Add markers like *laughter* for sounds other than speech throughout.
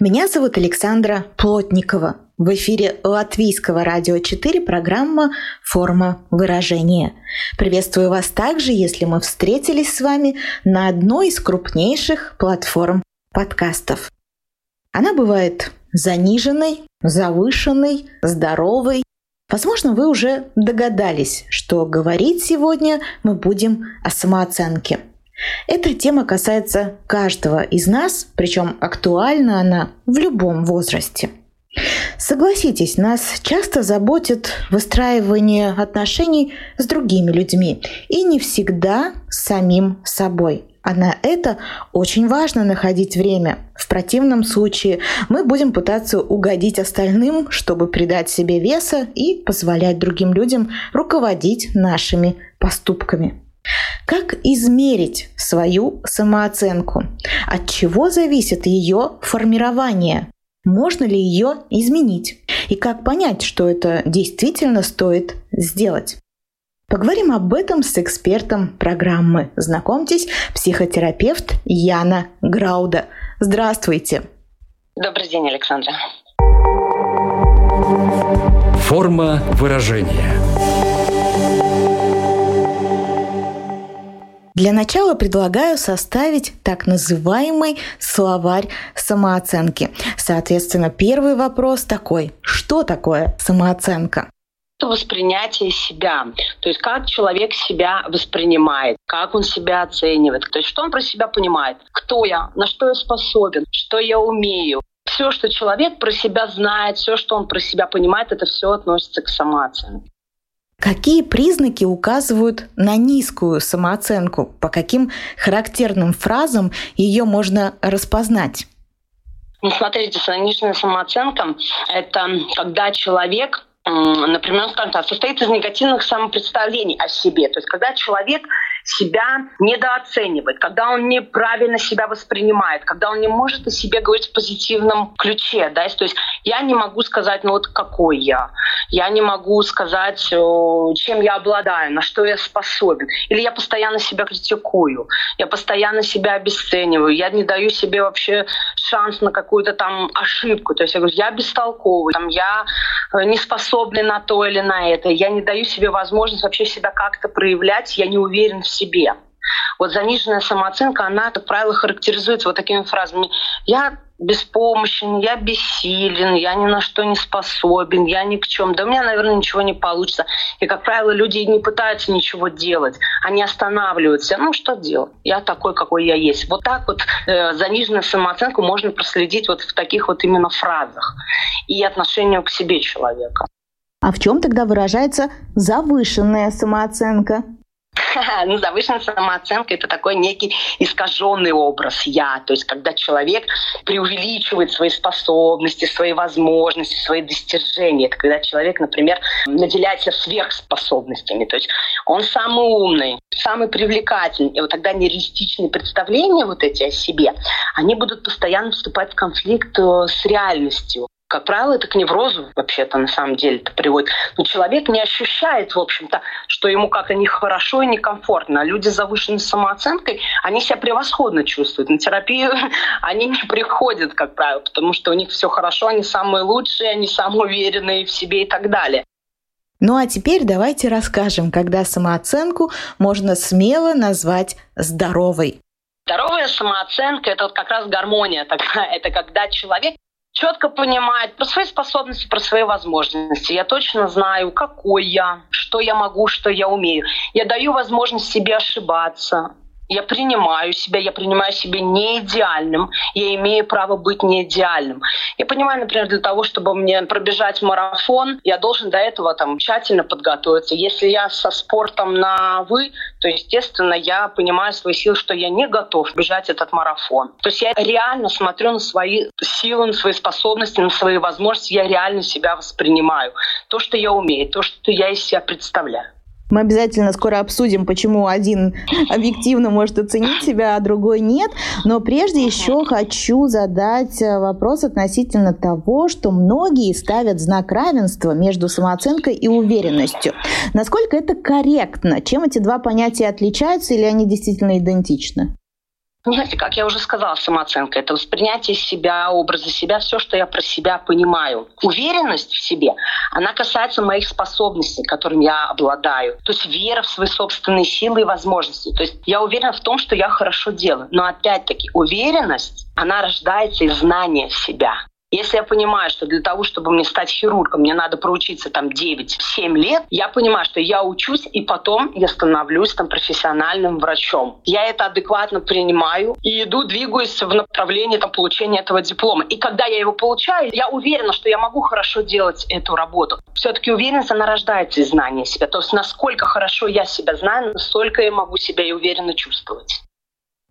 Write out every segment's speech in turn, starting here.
Меня зовут Александра Плотникова. В эфире Латвийского радио 4 программа «Форма выражения». Приветствую вас также, если мы встретились с вами на одной из крупнейших платформ подкастов. Она бывает заниженной, завышенной, здоровой. Возможно, вы уже догадались, что говорить сегодня мы будем о самооценке – эта тема касается каждого из нас, причем актуальна она в любом возрасте. Согласитесь, нас часто заботит выстраивание отношений с другими людьми и не всегда с самим собой. А на это очень важно находить время. В противном случае мы будем пытаться угодить остальным, чтобы придать себе веса и позволять другим людям руководить нашими поступками. Как измерить свою самооценку? От чего зависит ее формирование? Можно ли ее изменить? И как понять, что это действительно стоит сделать? Поговорим об этом с экспертом программы. Знакомьтесь, психотерапевт Яна Грауда. Здравствуйте. Добрый день, Александра. Форма выражения – Для начала предлагаю составить так называемый словарь самооценки. Соответственно, первый вопрос такой. Что такое самооценка? это воспринятие себя. То есть как человек себя воспринимает, как он себя оценивает, то есть что он про себя понимает, кто я, на что я способен, что я умею. Все, что человек про себя знает, все, что он про себя понимает, это все относится к самооценке. Какие признаки указывают на низкую самооценку? По каким характерным фразам ее можно распознать? Ну, смотрите, низкая самооценка — это когда человек например, скажем так, состоит из негативных самопредставлений о себе. То есть когда человек себя недооценивает, когда он неправильно себя воспринимает, когда он не может о себе говорить в позитивном ключе. Да? То есть я не могу сказать, ну вот какой я. Я не могу сказать, чем я обладаю, на что я способен. Или я постоянно себя критикую, я постоянно себя обесцениваю, я не даю себе вообще шанс на какую-то там ошибку. То есть я говорю, я бестолковый, там, я э, не способен на то или на это, я не даю себе возможность вообще себя как-то проявлять, я не уверен в себе. Вот заниженная самооценка, она, как правило, характеризуется вот такими фразами. Я беспомощен, я бессилен, я ни на что не способен, я ни к чем. Да у меня, наверное, ничего не получится. И, как правило, люди не пытаются ничего делать, они останавливаются. Ну, что делать? Я такой, какой я есть. Вот так вот э, заниженную самооценку можно проследить вот в таких вот именно фразах и отношению к себе человека. А в чем тогда выражается завышенная самооценка? *laughs* ну, завышенная самооценка — это такой некий искаженный образ «я». То есть когда человек преувеличивает свои способности, свои возможности, свои достижения. Это когда человек, например, наделяется сверхспособностями. То есть он самый умный, самый привлекательный. И вот тогда нереалистичные представления вот эти о себе, они будут постоянно вступать в конфликт э, с реальностью. Как правило, это к неврозу вообще-то на самом деле это приводит. Но человек не ощущает, в общем-то, что ему как-то нехорошо и некомфортно. А люди с завышенной самооценкой, они себя превосходно чувствуют. На терапию *laughs* они не приходят, как правило, потому что у них все хорошо, они самые лучшие, они самые уверенные в себе и так далее. Ну а теперь давайте расскажем, когда самооценку можно смело назвать здоровой. Здоровая самооценка – это вот как раз гармония такая. *laughs* Это когда человек четко понимает про свои способности, про свои возможности. Я точно знаю, какой я, что я могу, что я умею. Я даю возможность себе ошибаться. Я принимаю себя, я принимаю себя не идеальным, я имею право быть не идеальным. Я понимаю, например, для того, чтобы мне пробежать марафон, я должен до этого там тщательно подготовиться. Если я со спортом на «вы», то, естественно, я понимаю свои силы, что я не готов бежать этот марафон. То есть я реально смотрю на свои силы, на свои способности, на свои возможности, я реально себя воспринимаю. То, что я умею, то, что я из себя представляю. Мы обязательно скоро обсудим, почему один объективно может оценить себя, а другой нет. Но прежде еще хочу задать э, вопрос относительно того, что многие ставят знак равенства между самооценкой и уверенностью. Насколько это корректно? Чем эти два понятия отличаются или они действительно идентичны? Ну, знаете, как я уже сказала, самооценка — это воспринятие себя, образа себя, все, что я про себя понимаю. Уверенность в себе, она касается моих способностей, которыми я обладаю. То есть вера в свои собственные силы и возможности. То есть я уверена в том, что я хорошо делаю. Но опять-таки уверенность, она рождается из знания себя. Если я понимаю, что для того, чтобы мне стать хирургом, мне надо проучиться там 9-7 лет, я понимаю, что я учусь, и потом я становлюсь там профессиональным врачом. Я это адекватно принимаю и иду, двигаюсь в направлении там, получения этого диплома. И когда я его получаю, я уверена, что я могу хорошо делать эту работу. Все-таки уверенность, она рождается из знания себя. То есть насколько хорошо я себя знаю, настолько я могу себя и уверенно чувствовать.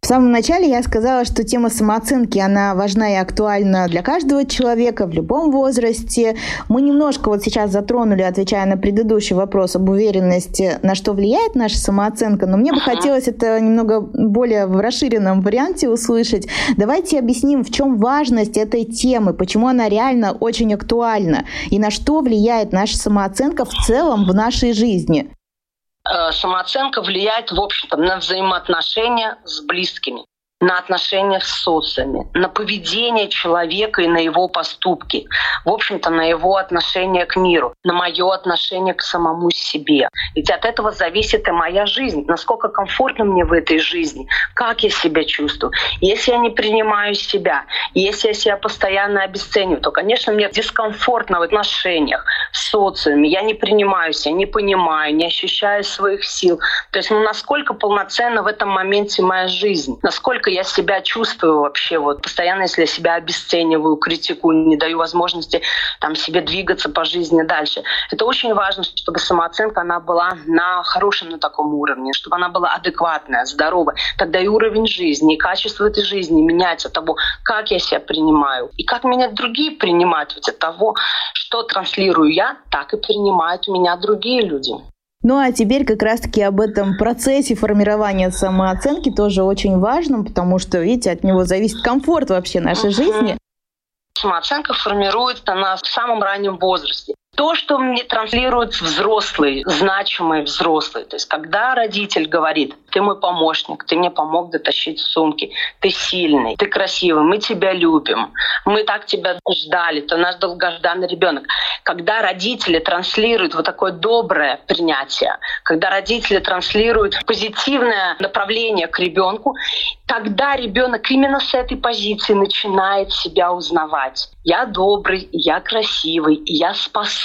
В самом начале я сказала, что тема самооценки, она важна и актуальна для каждого человека в любом возрасте. Мы немножко вот сейчас затронули, отвечая на предыдущий вопрос об уверенности, на что влияет наша самооценка, но мне бы хотелось это немного более в расширенном варианте услышать. Давайте объясним, в чем важность этой темы, почему она реально очень актуальна и на что влияет наша самооценка в целом в нашей жизни. Э, самооценка влияет, в общем-то, на взаимоотношения с близкими на отношения с социуме, на поведение человека и на его поступки, в общем-то, на его отношение к миру, на мое отношение к самому себе. Ведь от этого зависит и моя жизнь, насколько комфортно мне в этой жизни, как я себя чувствую. Если я не принимаю себя, если я себя постоянно обесцениваю, то, конечно, мне дискомфортно в отношениях, социуме, я не принимаю себя, не понимаю, не ощущаю своих сил. То есть, ну, насколько полноценна в этом моменте моя жизнь, насколько я себя чувствую вообще, вот постоянно, если я себя обесцениваю, критикую, не даю возможности там себе двигаться по жизни дальше. Это очень важно, чтобы самооценка, она была на хорошем на таком уровне, чтобы она была адекватная, здоровая. Тогда и уровень жизни, и качество этой жизни меняется от того, как я себя принимаю, и как меня другие принимают. Ведь от того, что транслирую я, так и принимают меня другие люди. Ну а теперь как раз-таки об этом процессе формирования самооценки тоже очень важном, потому что, видите, от него зависит комфорт вообще нашей жизни. Самооценка формируется на самом раннем возрасте то, что мне транслирует взрослый, значимый взрослый. То есть когда родитель говорит, ты мой помощник, ты мне помог дотащить сумки, ты сильный, ты красивый, мы тебя любим, мы так тебя ждали, ты наш долгожданный ребенок. Когда родители транслируют вот такое доброе принятие, когда родители транслируют позитивное направление к ребенку, тогда ребенок именно с этой позиции начинает себя узнавать. Я добрый, я красивый, я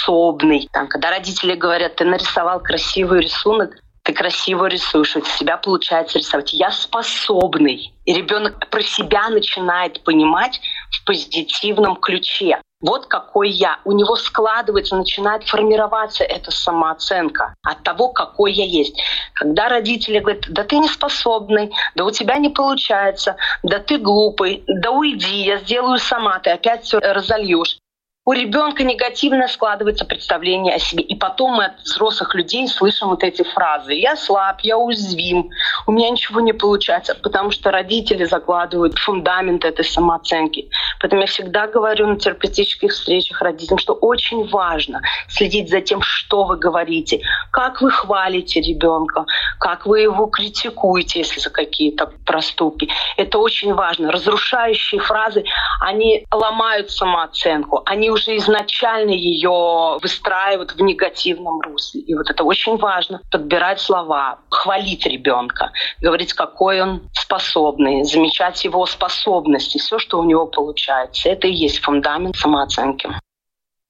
способный. Там, когда родители говорят, ты нарисовал красивый рисунок, ты красиво рисуешь, у тебя получается рисовать. Я способный. И ребенок про себя начинает понимать в позитивном ключе. Вот какой я. У него складывается, начинает формироваться эта самооценка от того, какой я есть. Когда родители говорят, да ты не способный, да у тебя не получается, да ты глупый, да уйди, я сделаю сама, ты опять все разольешь у ребенка негативно складывается представление о себе. И потом мы от взрослых людей слышим вот эти фразы. Я слаб, я уязвим, у меня ничего не получается, потому что родители закладывают фундамент этой самооценки. Поэтому я всегда говорю на терапевтических встречах родителям, что очень важно следить за тем, что вы говорите, как вы хвалите ребенка, как вы его критикуете, если за какие-то проступки. Это очень важно. Разрушающие фразы, они ломают самооценку, они уже изначально ее выстраивают в негативном русле. И вот это очень важно. Подбирать слова, хвалить ребенка, говорить, какой он способный, замечать его способности, все, что у него получается. Это и есть фундамент самооценки.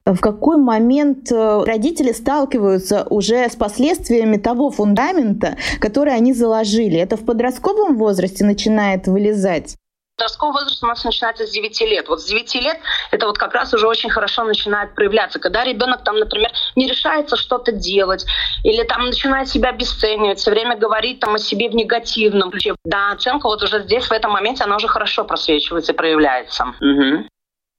в какой момент э, родители сталкиваются уже с последствиями того фундамента, который они заложили? Это в подростковом возрасте начинает вылезать? Подростковый возраст у нас начинается с 9 лет. Вот с 9 лет это вот как раз уже очень хорошо начинает проявляться. Когда ребенок там, например, не решается что-то делать, или там начинает себя обесценивать, все время говорит там о себе в негативном ключе. Да, оценка вот уже здесь, в этом моменте, она уже хорошо просвечивается и проявляется. Угу.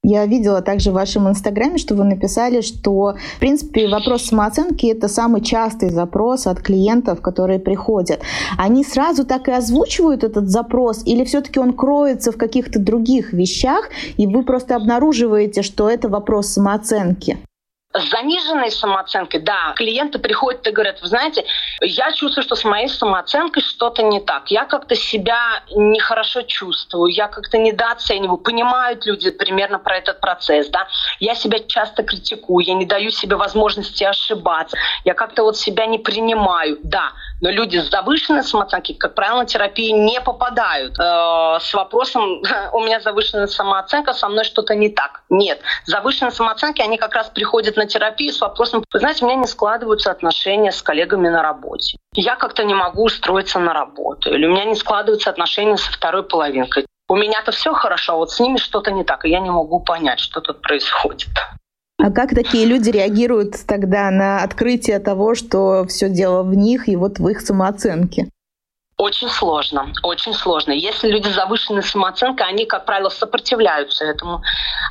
Я видела также в вашем инстаграме, что вы написали, что, в принципе, вопрос самооценки — это самый частый запрос от клиентов, которые приходят. Они сразу так и озвучивают этот запрос, или все-таки он кроется в каких-то других вещах, и вы просто обнаруживаете, что это вопрос самооценки? С заниженной самооценкой, да, клиенты приходят и говорят, вы знаете, я чувствую, что с моей самооценкой что-то не так. Я как-то себя нехорошо чувствую, я как-то недооцениваю. Понимают люди примерно про этот процесс, да. Я себя часто критикую, я не даю себе возможности ошибаться. Я как-то вот себя не принимаю, да. Но люди с завышенной самооценкой, как правило, на терапию не попадают э, с вопросом *laughs* «у меня завышенная самооценка, со мной что-то не так». Нет. Завышенные самооценки, они как раз приходят на терапию с вопросом, вы знаете, у меня не складываются отношения с коллегами на работе. Я как-то не могу устроиться на работу. Или у меня не складываются отношения со второй половинкой. У меня-то все хорошо, а вот с ними что-то не так, и я не могу понять, что тут происходит. А как такие люди реагируют тогда на открытие того, что все дело в них и вот в их самооценке? Очень сложно, очень сложно. Если люди завышенной самооценкой, они, как правило, сопротивляются этому.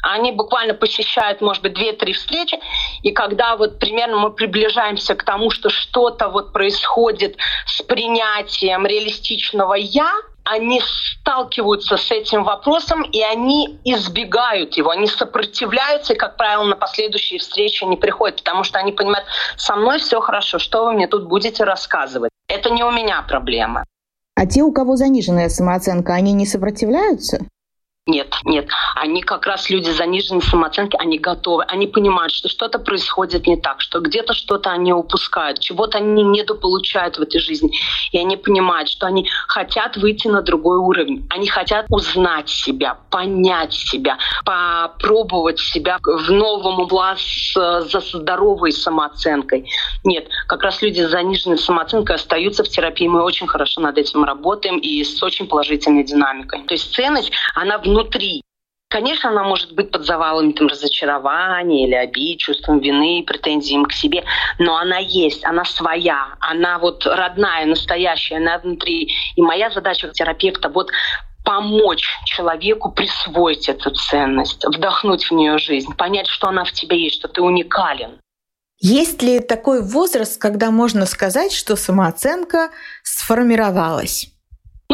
Они буквально посещают, может быть, две-три встречи, и когда вот примерно мы приближаемся к тому, что что-то вот происходит с принятием реалистичного «я», они сталкиваются с этим вопросом, и они избегают его, они сопротивляются, и, как правило, на последующие встречи не приходят, потому что они понимают, со мной все хорошо, что вы мне тут будете рассказывать? Это не у меня проблема. А те, у кого заниженная самооценка, они не сопротивляются? Нет, нет. Они как раз люди заниженной самооценки, они готовы, они понимают, что что-то происходит не так, что где-то что-то они упускают, чего-то они недополучают в этой жизни. И они понимают, что они хотят выйти на другой уровень. Они хотят узнать себя, понять себя, попробовать себя в новом угла с, за здоровой самооценкой. Нет, как раз люди с заниженной самооценкой остаются в терапии. Мы очень хорошо над этим работаем и с очень положительной динамикой. То есть ценность, она в внутри. Конечно, она может быть под завалами там, разочарования или обид, чувством вины, претензиям к себе, но она есть, она своя, она вот родная, настоящая, она внутри. И моя задача как терапевта вот помочь человеку присвоить эту ценность, вдохнуть в нее жизнь, понять, что она в тебе есть, что ты уникален. Есть ли такой возраст, когда можно сказать, что самооценка сформировалась?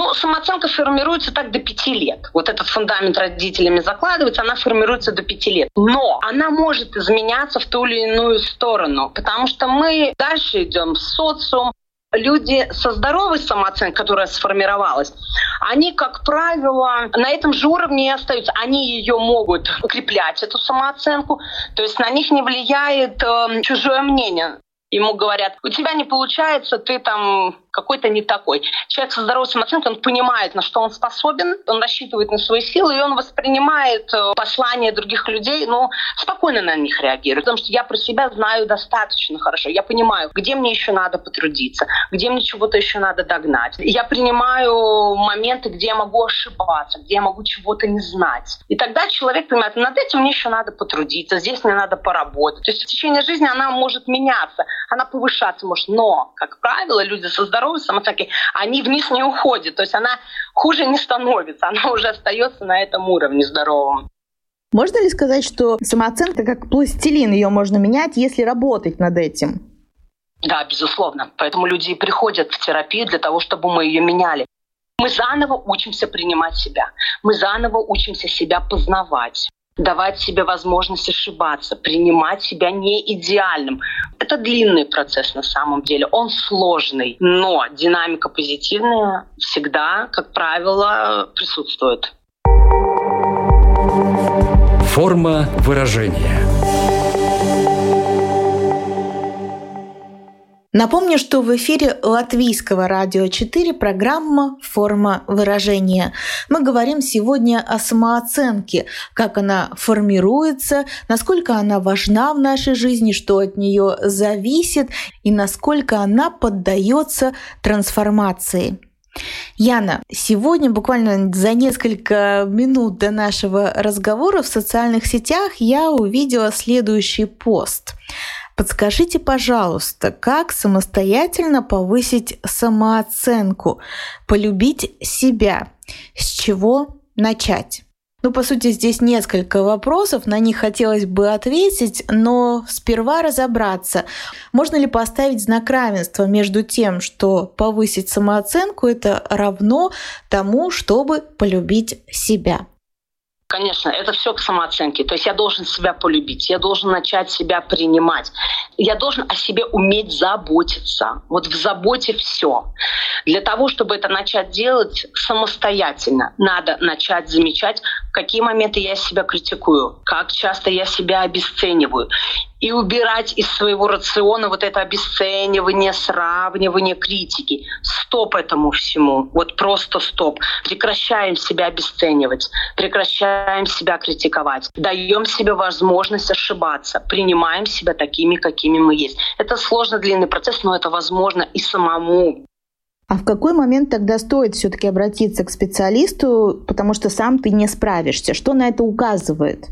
Ну, самооценка формируется так до пяти лет. Вот этот фундамент родителями закладывается, она формируется до пяти лет. Но она может изменяться в ту или иную сторону, потому что мы дальше идем в социум, люди со здоровой самооценкой, которая сформировалась, они, как правило, на этом же уровне и остаются. Они ее могут укреплять, эту самооценку, то есть на них не влияет э, чужое мнение. Ему говорят, у тебя не получается, ты там какой-то не такой. Человек со здоровой самооценкой, он понимает, на что он способен, он рассчитывает на свои силы, и он воспринимает э, послания других людей, но спокойно на них реагирует. Потому что я про себя знаю достаточно хорошо. Я понимаю, где мне еще надо потрудиться, где мне чего-то еще надо догнать. Я принимаю моменты, где я могу ошибаться, где я могу чего-то не знать. И тогда человек понимает, над этим мне еще надо потрудиться, здесь мне надо поработать. То есть в течение жизни она может меняться, она повышаться может. Но, как правило, люди со здоровой здоровой самооценки, они вниз не уходят. То есть она хуже не становится, она уже остается на этом уровне здоровом. Можно ли сказать, что самооценка как пластилин, ее можно менять, если работать над этим? Да, безусловно. Поэтому люди приходят в терапию для того, чтобы мы ее меняли. Мы заново учимся принимать себя. Мы заново учимся себя познавать давать себе возможность ошибаться, принимать себя не идеальным. Это длинный процесс на самом деле, он сложный, но динамика позитивная всегда, как правило, присутствует. Форма выражения. Напомню, что в эфире Латвийского радио 4 программа «Форма выражения». Мы говорим сегодня о самооценке, как она формируется, насколько она важна в нашей жизни, что от нее зависит и насколько она поддается трансформации. Яна, сегодня буквально за несколько минут до нашего разговора в социальных сетях я увидела следующий пост. Подскажите, пожалуйста, как самостоятельно повысить самооценку, полюбить себя? С чего начать? Ну, по сути, здесь несколько вопросов, на них хотелось бы ответить, но сперва разобраться, можно ли поставить знак равенства между тем, что повысить самооценку это равно тому, чтобы полюбить себя. Конечно, это все к самооценке. То есть я должен себя полюбить, я должен начать себя принимать, я должен о себе уметь заботиться. Вот в заботе все. Для того, чтобы это начать делать самостоятельно, надо начать замечать, в какие моменты я себя критикую, как часто я себя обесцениваю и убирать из своего рациона вот это обесценивание, сравнивание, критики. Стоп этому всему. Вот просто стоп. Прекращаем себя обесценивать, прекращаем себя критиковать, даем себе возможность ошибаться, принимаем себя такими, какими мы есть. Это сложно длинный процесс, но это возможно и самому. А в какой момент тогда стоит все-таки обратиться к специалисту, потому что сам ты не справишься? Что на это указывает?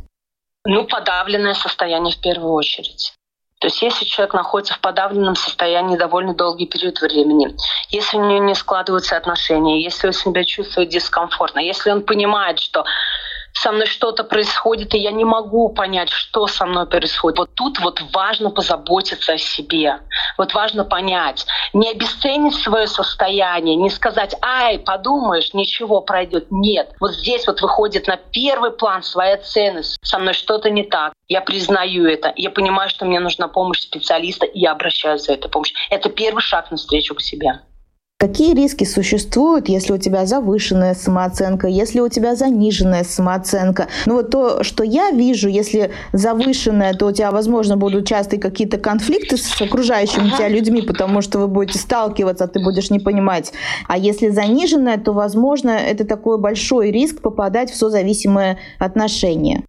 Ну, подавленное состояние в первую очередь. То есть если человек находится в подавленном состоянии довольно долгий период времени, если у него не складываются отношения, если он себя чувствует дискомфортно, если он понимает, что со мной что-то происходит, и я не могу понять, что со мной происходит. Вот тут вот важно позаботиться о себе. Вот важно понять, не обесценить свое состояние, не сказать, ай, подумаешь, ничего пройдет. Нет. Вот здесь вот выходит на первый план своя ценность. Со мной что-то не так. Я признаю это. Я понимаю, что мне нужна помощь специалиста, и я обращаюсь за этой помощью. Это первый шаг навстречу к себе. Какие риски существуют, если у тебя завышенная самооценка, если у тебя заниженная самооценка? Ну вот то, что я вижу, если завышенная, то у тебя, возможно, будут часто какие-то конфликты с окружающими тебя людьми, потому что вы будете сталкиваться, а ты будешь не понимать. А если заниженная, то, возможно, это такой большой риск попадать в созависимые отношения.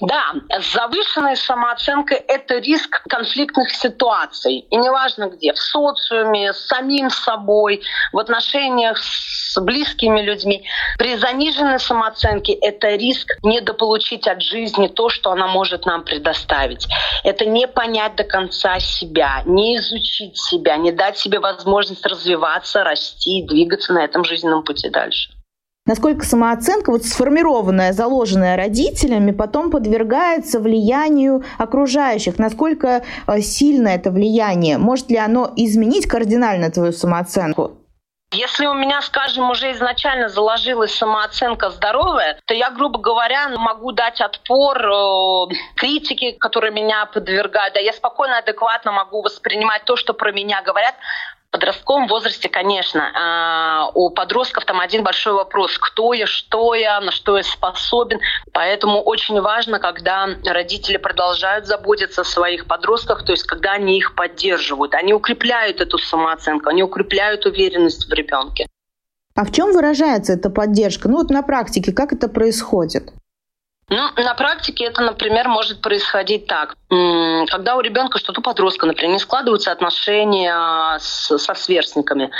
Да, с завышенной самооценкой это риск конфликтных ситуаций. И неважно где, в социуме, с самим собой, в отношениях с близкими людьми. При заниженной самооценке это риск недополучить от жизни то, что она может нам предоставить. Это не понять до конца себя, не изучить себя, не дать себе возможность развиваться, расти, двигаться на этом жизненном пути дальше насколько самооценка, вот сформированная, заложенная родителями, потом подвергается влиянию окружающих, насколько э, сильно это влияние, может ли оно изменить кардинально твою самооценку? Если у меня, скажем, уже изначально заложилась самооценка здоровая, то я, грубо говоря, могу дать отпор э, критике, которая меня подвергает. Да, я спокойно, адекватно могу воспринимать то, что про меня говорят, подростковом возрасте, конечно, а, у подростков там один большой вопрос, кто я, что я, на что я способен. Поэтому очень важно, когда родители продолжают заботиться о своих подростках, то есть когда они их поддерживают, они укрепляют эту самооценку, они укрепляют уверенность в ребенке. А в чем выражается эта поддержка? Ну вот на практике, как это происходит? Ну, на практике это, например, может происходить так. Когда у ребенка что-то подростка, например, не складываются отношения с, со сверстниками,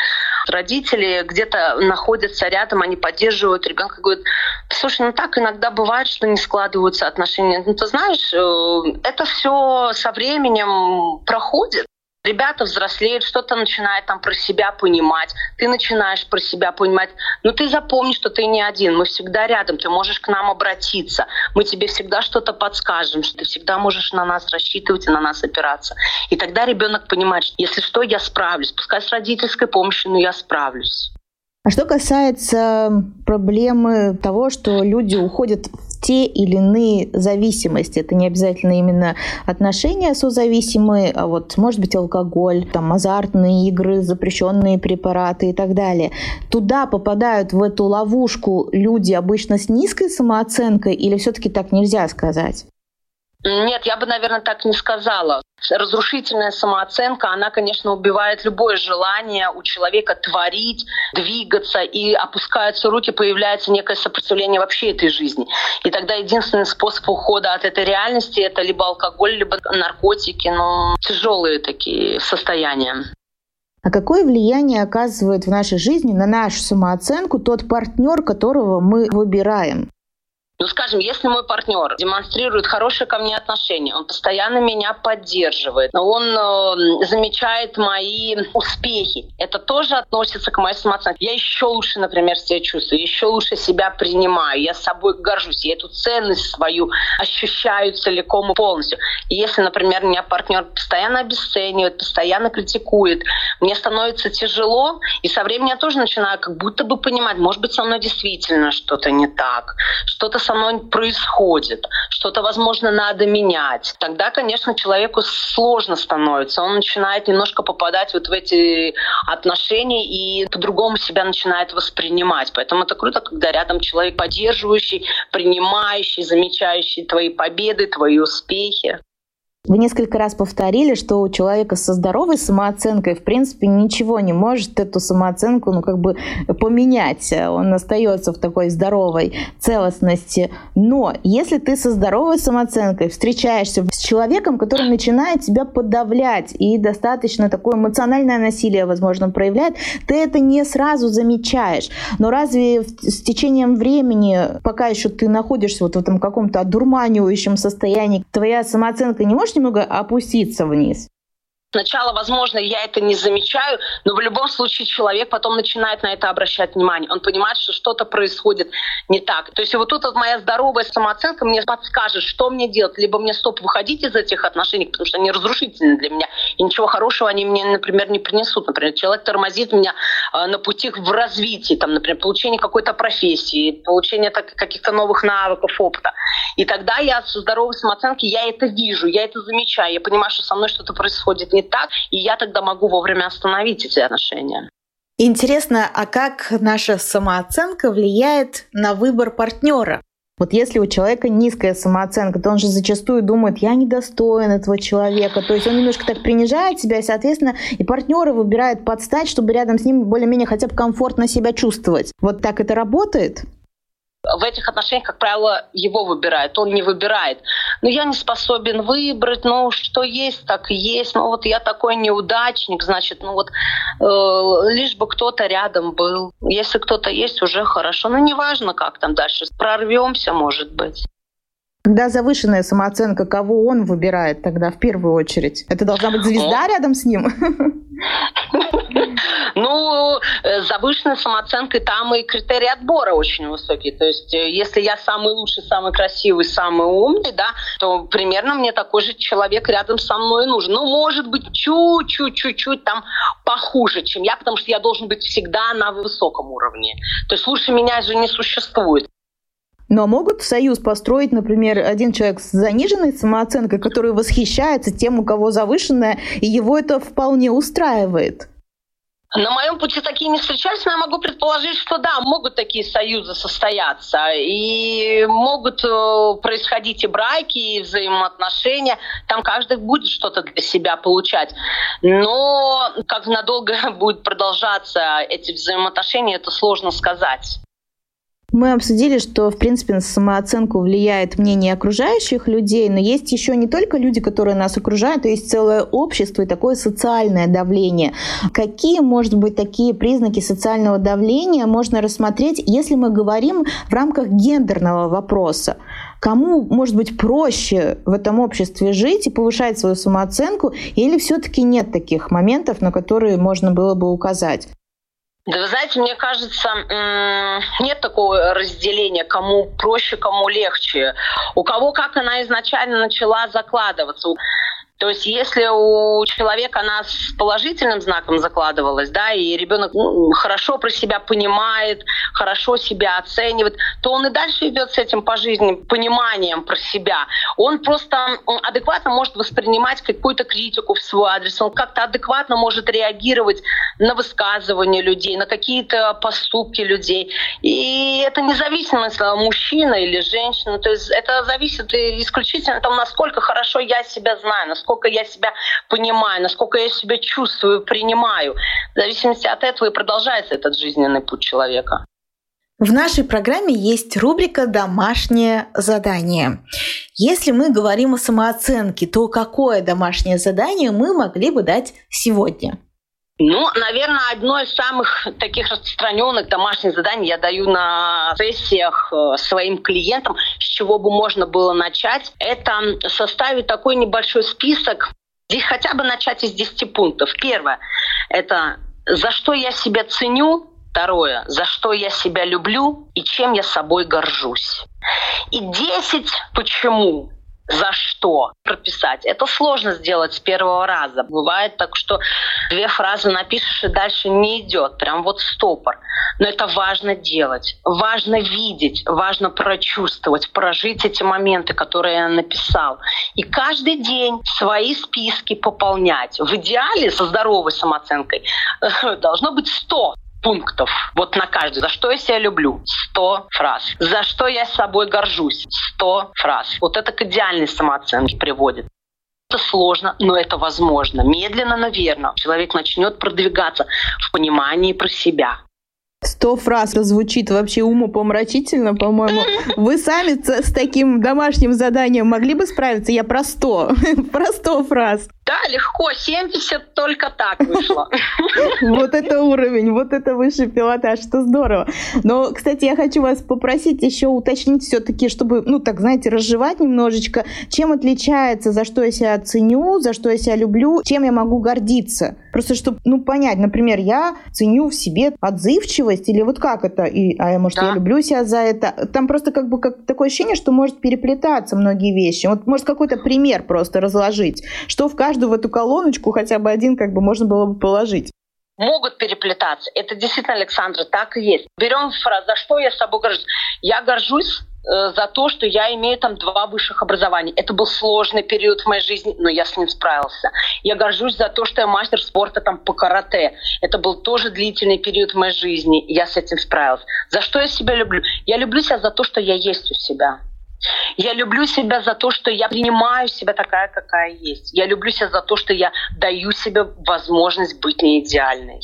родители где-то находятся рядом, они поддерживают ребенка, говорят, слушай, ну так иногда бывает, что не складываются отношения. Ну, ты знаешь, э, это все со временем проходит. Ребята взрослеют, что-то начинают там про себя понимать. Ты начинаешь про себя понимать. Но ты запомни, что ты не один. Мы всегда рядом. Ты можешь к нам обратиться. Мы тебе всегда что-то подскажем. Что ты всегда можешь на нас рассчитывать и на нас опираться. И тогда ребенок понимает, что если что, я справлюсь. Пускай с родительской помощью, но я справлюсь. А что касается проблемы того, что люди уходят те или иные зависимости, это не обязательно именно отношения созависимые, а вот может быть алкоголь, там азартные игры, запрещенные препараты и так далее. Туда попадают в эту ловушку люди обычно с низкой самооценкой или все-таки так нельзя сказать? Нет, я бы, наверное, так не сказала. Разрушительная самооценка, она, конечно, убивает любое желание у человека творить, двигаться, и опускаются руки, появляется некое сопротивление вообще этой жизни. И тогда единственный способ ухода от этой реальности — это либо алкоголь, либо наркотики, но тяжелые такие состояния. А какое влияние оказывает в нашей жизни на нашу самооценку тот партнер, которого мы выбираем? Ну, скажем, если мой партнер демонстрирует хорошее ко мне отношение, он постоянно меня поддерживает, он э, замечает мои успехи, это тоже относится к моей самооценке. Я еще лучше, например, себя чувствую, еще лучше себя принимаю, я собой горжусь, я эту ценность свою ощущаю целиком и полностью. И если, например, меня партнер постоянно обесценивает, постоянно критикует, мне становится тяжело, и со временем я тоже начинаю как будто бы понимать, может быть, со мной действительно что-то не так, что-то со мной происходит, что-то, возможно, надо менять, тогда, конечно, человеку сложно становится. Он начинает немножко попадать вот в эти отношения и по-другому себя начинает воспринимать. Поэтому это круто, когда рядом человек поддерживающий, принимающий, замечающий твои победы, твои успехи. Вы несколько раз повторили, что у человека со здоровой самооценкой, в принципе, ничего не может эту самооценку, ну, как бы поменять. Он остается в такой здоровой целостности. Но если ты со здоровой самооценкой встречаешься с человеком, который начинает тебя подавлять и достаточно такое эмоциональное насилие, возможно, проявляет, ты это не сразу замечаешь. Но разве с течением времени, пока еще ты находишься вот в этом каком-то одурманивающем состоянии, твоя самооценка не может можешь немного опуститься вниз? Сначала, возможно, я это не замечаю, но в любом случае человек потом начинает на это обращать внимание. Он понимает, что что-то происходит не так. То есть вот тут вот моя здоровая самооценка мне подскажет, что мне делать. Либо мне стоп выходить из этих отношений, потому что они разрушительны для меня. И ничего хорошего они мне, например, не принесут. Например, человек тормозит меня э, на пути в развитии, там, например, получение какой-то профессии, получение каких-то новых навыков, опыта. И тогда я со здоровой самооценки, я это вижу, я это замечаю, я понимаю, что со мной что-то происходит не так, и я тогда могу вовремя остановить эти отношения. Интересно, а как наша самооценка влияет на выбор партнера? Вот если у человека низкая самооценка, то он же зачастую думает, я недостоин этого человека. То есть он немножко так принижает себя, и, соответственно, и партнера выбирает подстать, чтобы рядом с ним более-менее хотя бы комфортно себя чувствовать. Вот так это работает? В этих отношениях, как правило, его выбирают, он не выбирает. Но я не способен выбрать, ну что есть, так и есть. Ну вот я такой неудачник, значит, ну вот э, лишь бы кто-то рядом был. Если кто-то есть, уже хорошо. Ну неважно, как там дальше, прорвемся, может быть. Когда завышенная самооценка, кого он выбирает тогда в первую очередь? Это должна быть звезда рядом с ним? *laughs* Ну, э, завышенная самооценка, там и критерии отбора очень высокие. То есть, э, если я самый лучший, самый красивый, самый умный, да, то примерно мне такой же человек рядом со мной нужен. Ну, может быть, чуть-чуть, чуть-чуть там похуже, чем я, потому что я должен быть всегда на высоком уровне. То есть лучше меня же не существует. Но могут союз построить, например, один человек с заниженной самооценкой, который восхищается тем, у кого завышенная, и его это вполне устраивает. На моем пути такие не встречались, но я могу предположить, что да, могут такие союзы состояться. И могут э, происходить и браки, и взаимоотношения. Там каждый будет что-то для себя получать. Но как надолго *laughs* будет продолжаться эти взаимоотношения, это сложно сказать. Мы обсудили, что, в принципе, на самооценку влияет мнение окружающих людей, но есть еще не только люди, которые нас окружают, а есть целое общество и такое социальное давление. Какие, может быть, такие признаки социального давления можно рассмотреть, если мы говорим в рамках гендерного вопроса? Кому, может быть, проще в этом обществе жить и повышать свою самооценку, или все-таки нет таких моментов, на которые можно было бы указать? Да вы знаете, мне кажется, нет такого разделения, кому проще, кому легче. У кого как она изначально начала закладываться. То есть если у человека она с положительным знаком закладывалась, да, и ребенок ну, хорошо про себя понимает, хорошо себя оценивает, то он и дальше идет с этим по жизни, пониманием про себя. Он просто адекватно может воспринимать какую-то критику в свой адрес, он как-то адекватно может реагировать на высказывания людей, на какие-то поступки людей. И это независимо, мужчина или женщина, то есть это зависит исключительно от того, насколько хорошо я себя знаю, насколько насколько я себя понимаю, насколько я себя чувствую, принимаю. В зависимости от этого и продолжается этот жизненный путь человека. В нашей программе есть рубрика «Домашнее задание». Если мы говорим о самооценке, то какое домашнее задание мы могли бы дать сегодня? Ну, наверное, одно из самых таких распространенных домашних заданий я даю на сессиях э, своим клиентам, с чего бы можно было начать, это составить такой небольшой список, здесь хотя бы начать из 10 пунктов. Первое – это за что я себя ценю, Второе, за что я себя люблю и чем я собой горжусь. И 10 почему за что прописать. Это сложно сделать с первого раза. Бывает так, что две фразы напишешь и дальше не идет. Прям вот стопор. Но это важно делать. Важно видеть, важно прочувствовать, прожить эти моменты, которые я написал. И каждый день свои списки пополнять. В идеале со здоровой самооценкой должно быть 100 пунктов. Вот на каждый. За что я себя люблю? 100 фраз. За что я с собой горжусь? 100 фраз. Вот это к идеальной самооценке приводит. Это сложно, но это возможно. Медленно, но верно. Человек начнет продвигаться в понимании про себя. Сто фраз звучит вообще умопомрачительно, по-моему. *laughs* Вы сами с таким домашним заданием могли бы справиться? Я про сто. *laughs* Про сто фраз. Да, легко. 70 только так вышло. *laughs* Вот это уровень, вот это высший пилотаж, что здорово. Но, кстати, я хочу вас попросить еще уточнить все-таки, чтобы, ну, так, знаете, разжевать немножечко, чем отличается, за что я себя ценю, за что я себя люблю, чем я могу гордиться. Просто чтобы, ну, понять, например, я ценю в себе отзывчивость, или вот как это, и, а может, да. я люблю себя за это. Там просто как бы как, такое ощущение, что может переплетаться многие вещи. Вот может какой-то пример просто разложить, что в каждую в эту колоночку хотя бы один как бы можно было бы положить могут переплетаться. Это действительно, Александра, так и есть. Берем фразу, за что я с собой горжусь. Я горжусь э, за то, что я имею там два высших образования. Это был сложный период в моей жизни, но я с ним справился. Я горжусь за то, что я мастер спорта там по карате. Это был тоже длительный период в моей жизни, я с этим справился. За что я себя люблю? Я люблю себя за то, что я есть у себя. Я люблю себя за то, что я принимаю себя такая, какая есть. Я люблю себя за то, что я даю себе возможность быть не идеальной.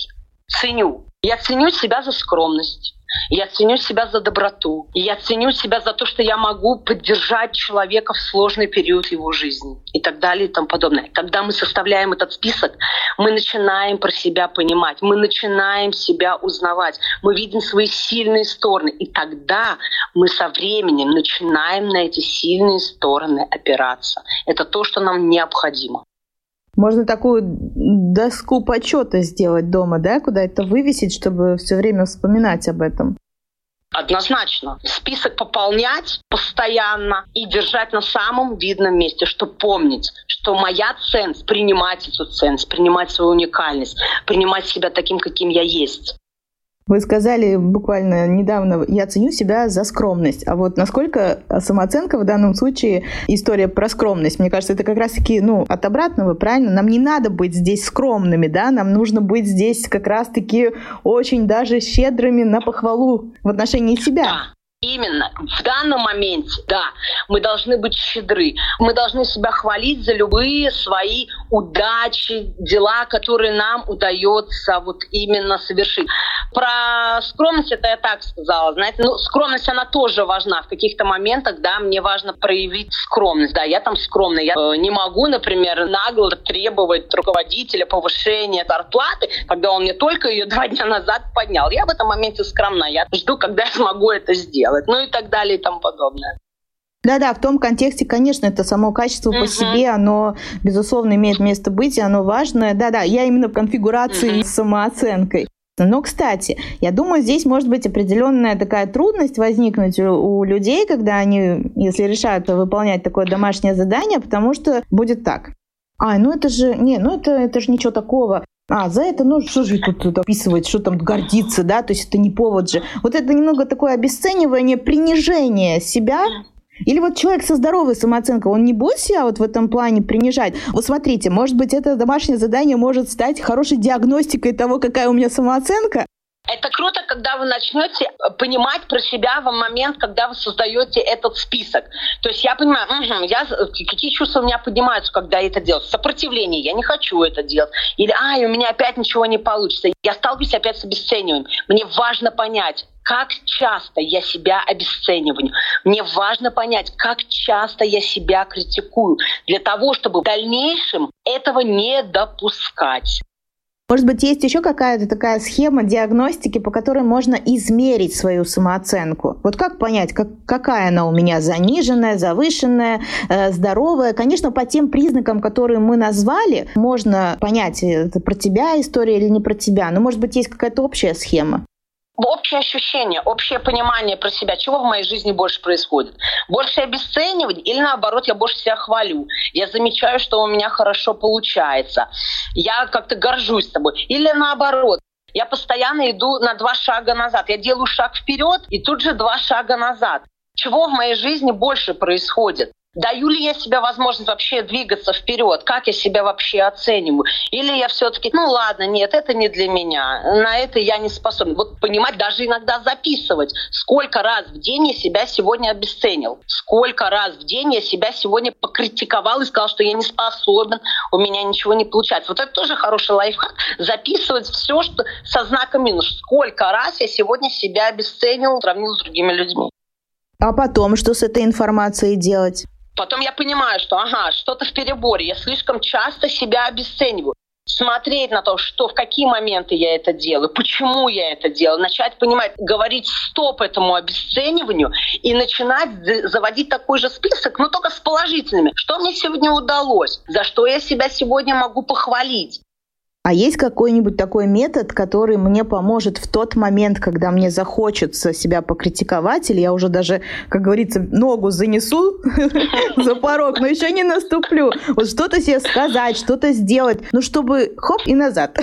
Ценю. Я ценю себя за скромность. Я ценю себя за доброту. Я ценю себя за то, что я могу поддержать человека в сложный период его жизни. И так далее и тому подобное. Когда мы составляем этот список, мы начинаем про себя понимать, мы начинаем себя узнавать, мы видим свои сильные стороны. И тогда мы со временем начинаем на эти сильные стороны опираться. Это то, что нам необходимо. Можно такую доску почета сделать дома, да, куда это вывесить, чтобы все время вспоминать об этом. Однозначно. Список пополнять постоянно и держать на самом видном месте, чтобы помнить, что моя ценность, принимать эту ценность, принимать свою уникальность, принимать себя таким, каким я есть. Вы сказали буквально недавно, я ценю себя за скромность. А вот насколько самооценка в данном случае история про скромность? Мне кажется, это как раз-таки ну, от обратного, правильно? Нам не надо быть здесь скромными, да? Нам нужно быть здесь как раз-таки очень даже щедрыми на похвалу в отношении себя. Именно. В данном моменте, да, мы должны быть щедры. Мы должны себя хвалить за любые свои удачи, дела, которые нам удается вот именно совершить. Про скромность это я так сказала, знаете, ну, скромность, она тоже важна в каких-то моментах, да, мне важно проявить скромность, да, я там скромная, я э, не могу, например, нагло требовать руководителя повышения зарплаты, когда он мне только ее два дня назад поднял. Я в этом моменте скромна, я жду, когда я смогу это сделать делать, ну и так далее и тому подобное. Да-да, в том контексте, конечно, это само качество uh-huh. по себе, оно, безусловно, имеет место быть, и оно важное. Да-да, я именно в конфигурации uh-huh. с самооценкой. Но, кстати, я думаю, здесь может быть определенная такая трудность возникнуть у, у людей, когда они, если решают выполнять такое домашнее задание, потому что будет так. А, ну это же, не, ну это, это же ничего такого. А, за это, ну, что же тут описывать, что там гордиться, да, то есть это не повод же. Вот это немного такое обесценивание, принижение себя, или вот человек со здоровой самооценкой, он не будет себя вот в этом плане принижать? Вот смотрите, может быть, это домашнее задание может стать хорошей диагностикой того, какая у меня самооценка, это круто, когда вы начнете понимать про себя в момент, когда вы создаете этот список. То есть я понимаю, угу, я, какие чувства у меня поднимаются, когда я это делаю. Сопротивление, я не хочу это делать. Или, ай, у меня опять ничего не получится. Я сталкиваюсь опять с обесцениванием. Мне важно понять, как часто я себя обесцениваю. Мне важно понять, как часто я себя критикую, для того, чтобы в дальнейшем этого не допускать. Может быть, есть еще какая-то такая схема диагностики, по которой можно измерить свою самооценку? Вот как понять, как, какая она у меня заниженная, завышенная, э, здоровая? Конечно, по тем признакам, которые мы назвали, можно понять, это про тебя история или не про тебя. Но, может быть, есть какая-то общая схема общее ощущение, общее понимание про себя, чего в моей жизни больше происходит. Больше обесценивать или наоборот, я больше себя хвалю. Я замечаю, что у меня хорошо получается. Я как-то горжусь тобой. Или наоборот, я постоянно иду на два шага назад. Я делаю шаг вперед и тут же два шага назад. Чего в моей жизни больше происходит? Даю ли я себе возможность вообще двигаться вперед? Как я себя вообще оцениваю? Или я все-таки, ну ладно, нет, это не для меня, на это я не способен. Вот понимать, даже иногда записывать, сколько раз в день я себя сегодня обесценил, сколько раз в день я себя сегодня покритиковал и сказал, что я не способен, у меня ничего не получается. Вот это тоже хороший лайфхак. Записывать все, что со знаком минус. Сколько раз я сегодня себя обесценил, сравнил с другими людьми. А потом что с этой информацией делать? Потом я понимаю, что ага, что-то в переборе, я слишком часто себя обесцениваю. Смотреть на то, что в какие моменты я это делаю, почему я это делаю, начать понимать, говорить стоп этому обесцениванию и начинать заводить такой же список, но только с положительными. Что мне сегодня удалось, за что я себя сегодня могу похвалить. А есть какой-нибудь такой метод, который мне поможет в тот момент, когда мне захочется себя покритиковать, или я уже даже, как говорится, ногу занесу *laughs* за порог, но еще не наступлю. Вот что-то себе сказать, что-то сделать, ну чтобы хоп и назад.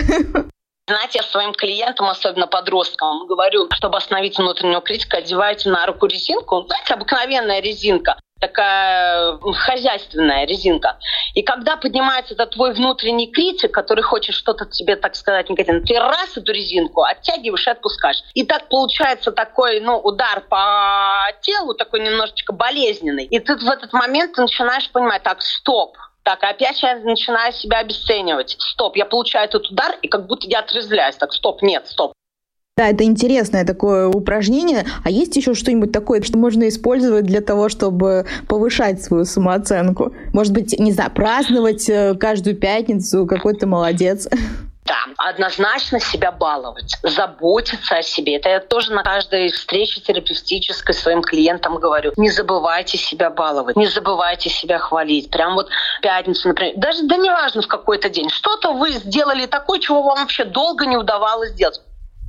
Знаете, я своим клиентам, особенно подросткам, говорю, чтобы остановить внутреннюю критику, одевайте на руку резинку. Знаете, обыкновенная резинка такая хозяйственная резинка. И когда поднимается этот твой внутренний критик, который хочет что-то тебе, так сказать, негативно, ты раз эту резинку оттягиваешь и отпускаешь. И так получается такой, ну, удар по телу, такой немножечко болезненный. И ты в этот момент ты начинаешь понимать, так, стоп, так, опять я начинаю себя обесценивать. Стоп, я получаю этот удар, и как будто я отрезвляюсь. Так, стоп, нет, стоп. Да, это интересное такое упражнение. А есть еще что-нибудь такое, что можно использовать для того, чтобы повышать свою самооценку? Может быть, не знаю, праздновать э, каждую пятницу, какой то молодец? Да, однозначно себя баловать, заботиться о себе. Это я тоже на каждой встрече терапевтической своим клиентам говорю. Не забывайте себя баловать, не забывайте себя хвалить. Прям вот пятницу, например, даже да неважно в какой-то день. Что-то вы сделали такое, чего вам вообще долго не удавалось сделать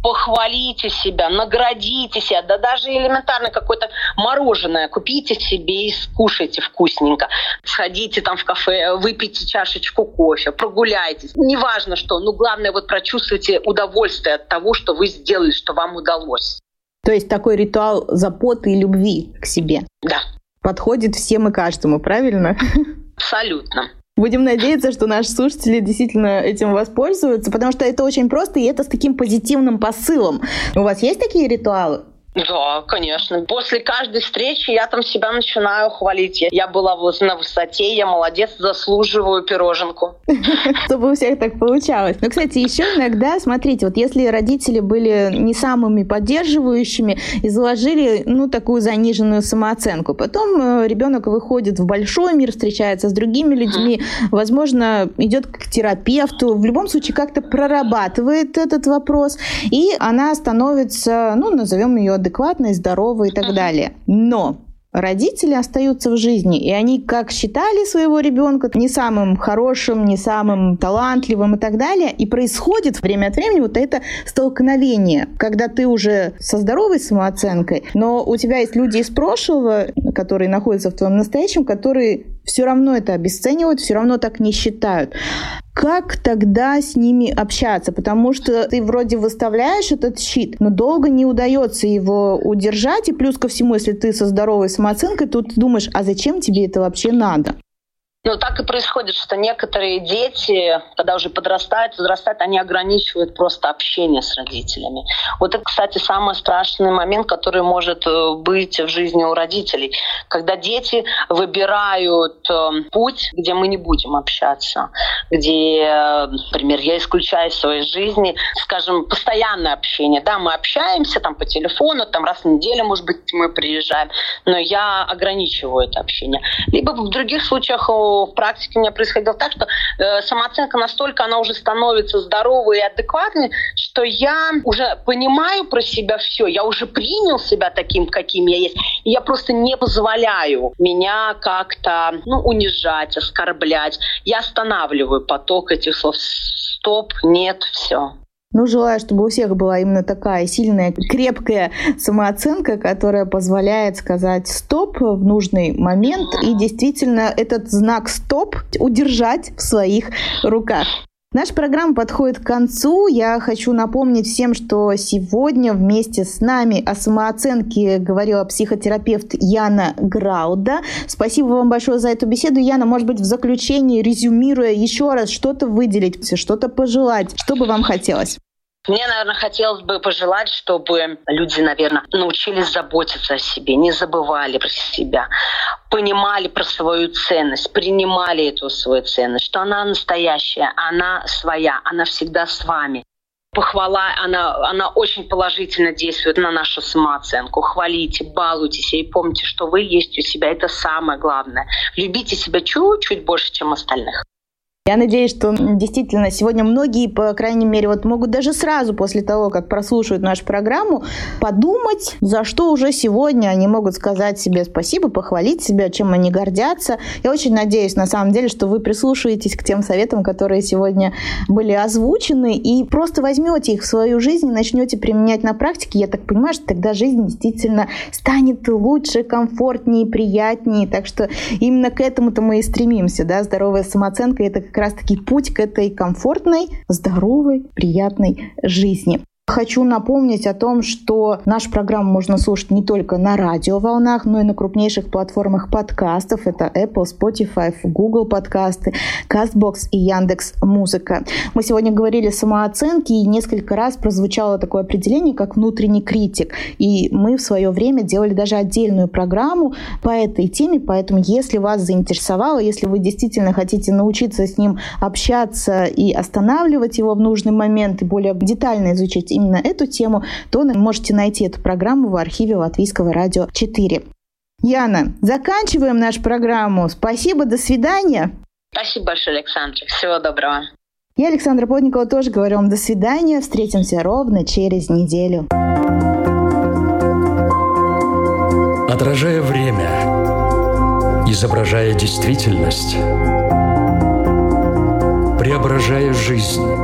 похвалите себя, наградите себя, да даже элементарно какое-то мороженое купите себе и скушайте вкусненько. Сходите там в кафе, выпейте чашечку кофе, прогуляйтесь. Неважно что, но главное вот прочувствуйте удовольствие от того, что вы сделали, что вам удалось. То есть такой ритуал заботы и любви к себе. Да. Подходит всем и каждому, правильно? *laughs* Абсолютно. Будем надеяться, что наши слушатели действительно этим воспользуются, потому что это очень просто, и это с таким позитивным посылом. У вас есть такие ритуалы? Да, конечно. После каждой встречи я там себя начинаю хвалить. Я была на высоте, я молодец, заслуживаю пироженку. *laughs* Чтобы у всех так получалось. Но, кстати, еще иногда, смотрите, вот если родители были не самыми поддерживающими и заложили, ну, такую заниженную самооценку, потом э, ребенок выходит в большой мир, встречается с другими людьми, возможно, идет к терапевту, в любом случае как-то прорабатывает этот вопрос, и она становится, ну, назовем ее адекватной, здоровой и так далее. Но родители остаются в жизни, и они как считали своего ребенка не самым хорошим, не самым талантливым и так далее, и происходит время от времени вот это столкновение, когда ты уже со здоровой самооценкой, но у тебя есть люди из прошлого, которые находятся в твоем настоящем, которые все равно это обесценивают, все равно так не считают. Как тогда с ними общаться? Потому что ты вроде выставляешь этот щит, но долго не удается его удержать. И плюс ко всему, если ты со здоровой самооценкой, то ты думаешь, а зачем тебе это вообще надо? Ну, так и происходит, что некоторые дети, когда уже подрастают, возрастают, они ограничивают просто общение с родителями. Вот это, кстати, самый страшный момент, который может э, быть в жизни у родителей. Когда дети выбирают э, путь, где мы не будем общаться, где, например, я исключаю из своей жизни, скажем, постоянное общение. Да, мы общаемся там по телефону, там раз в неделю, может быть, мы приезжаем, но я ограничиваю это общение. Либо в других случаях в практике у меня происходило так, что э, самооценка настолько, она уже становится здоровой и адекватной, что я уже понимаю про себя все, я уже принял себя таким, каким я есть, и я просто не позволяю меня как-то ну, унижать, оскорблять. Я останавливаю поток этих слов. Стоп, нет, все. Ну, желаю, чтобы у всех была именно такая сильная, крепкая самооценка, которая позволяет сказать «стоп» в нужный момент и действительно этот знак «стоп» удержать в своих руках. Наша программа подходит к концу. Я хочу напомнить всем, что сегодня вместе с нами о самооценке говорила психотерапевт Яна Грауда. Спасибо вам большое за эту беседу. Яна, может быть, в заключении, резюмируя еще раз, что-то выделить, что-то пожелать, что бы вам хотелось? Мне, наверное, хотелось бы пожелать, чтобы люди, наверное, научились заботиться о себе, не забывали про себя, понимали про свою ценность, принимали эту свою ценность, что она настоящая, она своя, она всегда с вами. Похвала, она, она очень положительно действует на нашу самооценку. Хвалите, балуйтесь и помните, что вы есть у себя. Это самое главное. Любите себя чуть-чуть больше, чем остальных. Я надеюсь, что действительно сегодня многие, по крайней мере, вот могут даже сразу после того, как прослушают нашу программу, подумать, за что уже сегодня они могут сказать себе спасибо, похвалить себя, чем они гордятся. Я очень надеюсь, на самом деле, что вы прислушаетесь к тем советам, которые сегодня были озвучены, и просто возьмете их в свою жизнь и начнете применять на практике. Я так понимаю, что тогда жизнь действительно станет лучше, комфортнее, приятнее. Так что именно к этому-то мы и стремимся. Да? Здоровая самооценка — это как раз-таки путь к этой комфортной, здоровой, приятной жизни. Хочу напомнить о том, что нашу программу можно слушать не только на радиоволнах, но и на крупнейших платформах подкастов. Это Apple, Spotify, Google подкасты, CastBox и Яндекс Музыка. Мы сегодня говорили о самооценке, и несколько раз прозвучало такое определение, как внутренний критик. И мы в свое время делали даже отдельную программу по этой теме, поэтому если вас заинтересовало, если вы действительно хотите научиться с ним общаться и останавливать его в нужный момент и более детально изучить именно эту тему, то вы можете найти эту программу в архиве Латвийского радио 4. Яна, заканчиваем нашу программу. Спасибо, до свидания. Спасибо большое, Александр. Всего доброго. Я, Александра Плотникова, тоже говорю вам до свидания. Встретимся ровно через неделю. Отражая время, изображая действительность, преображая жизнь.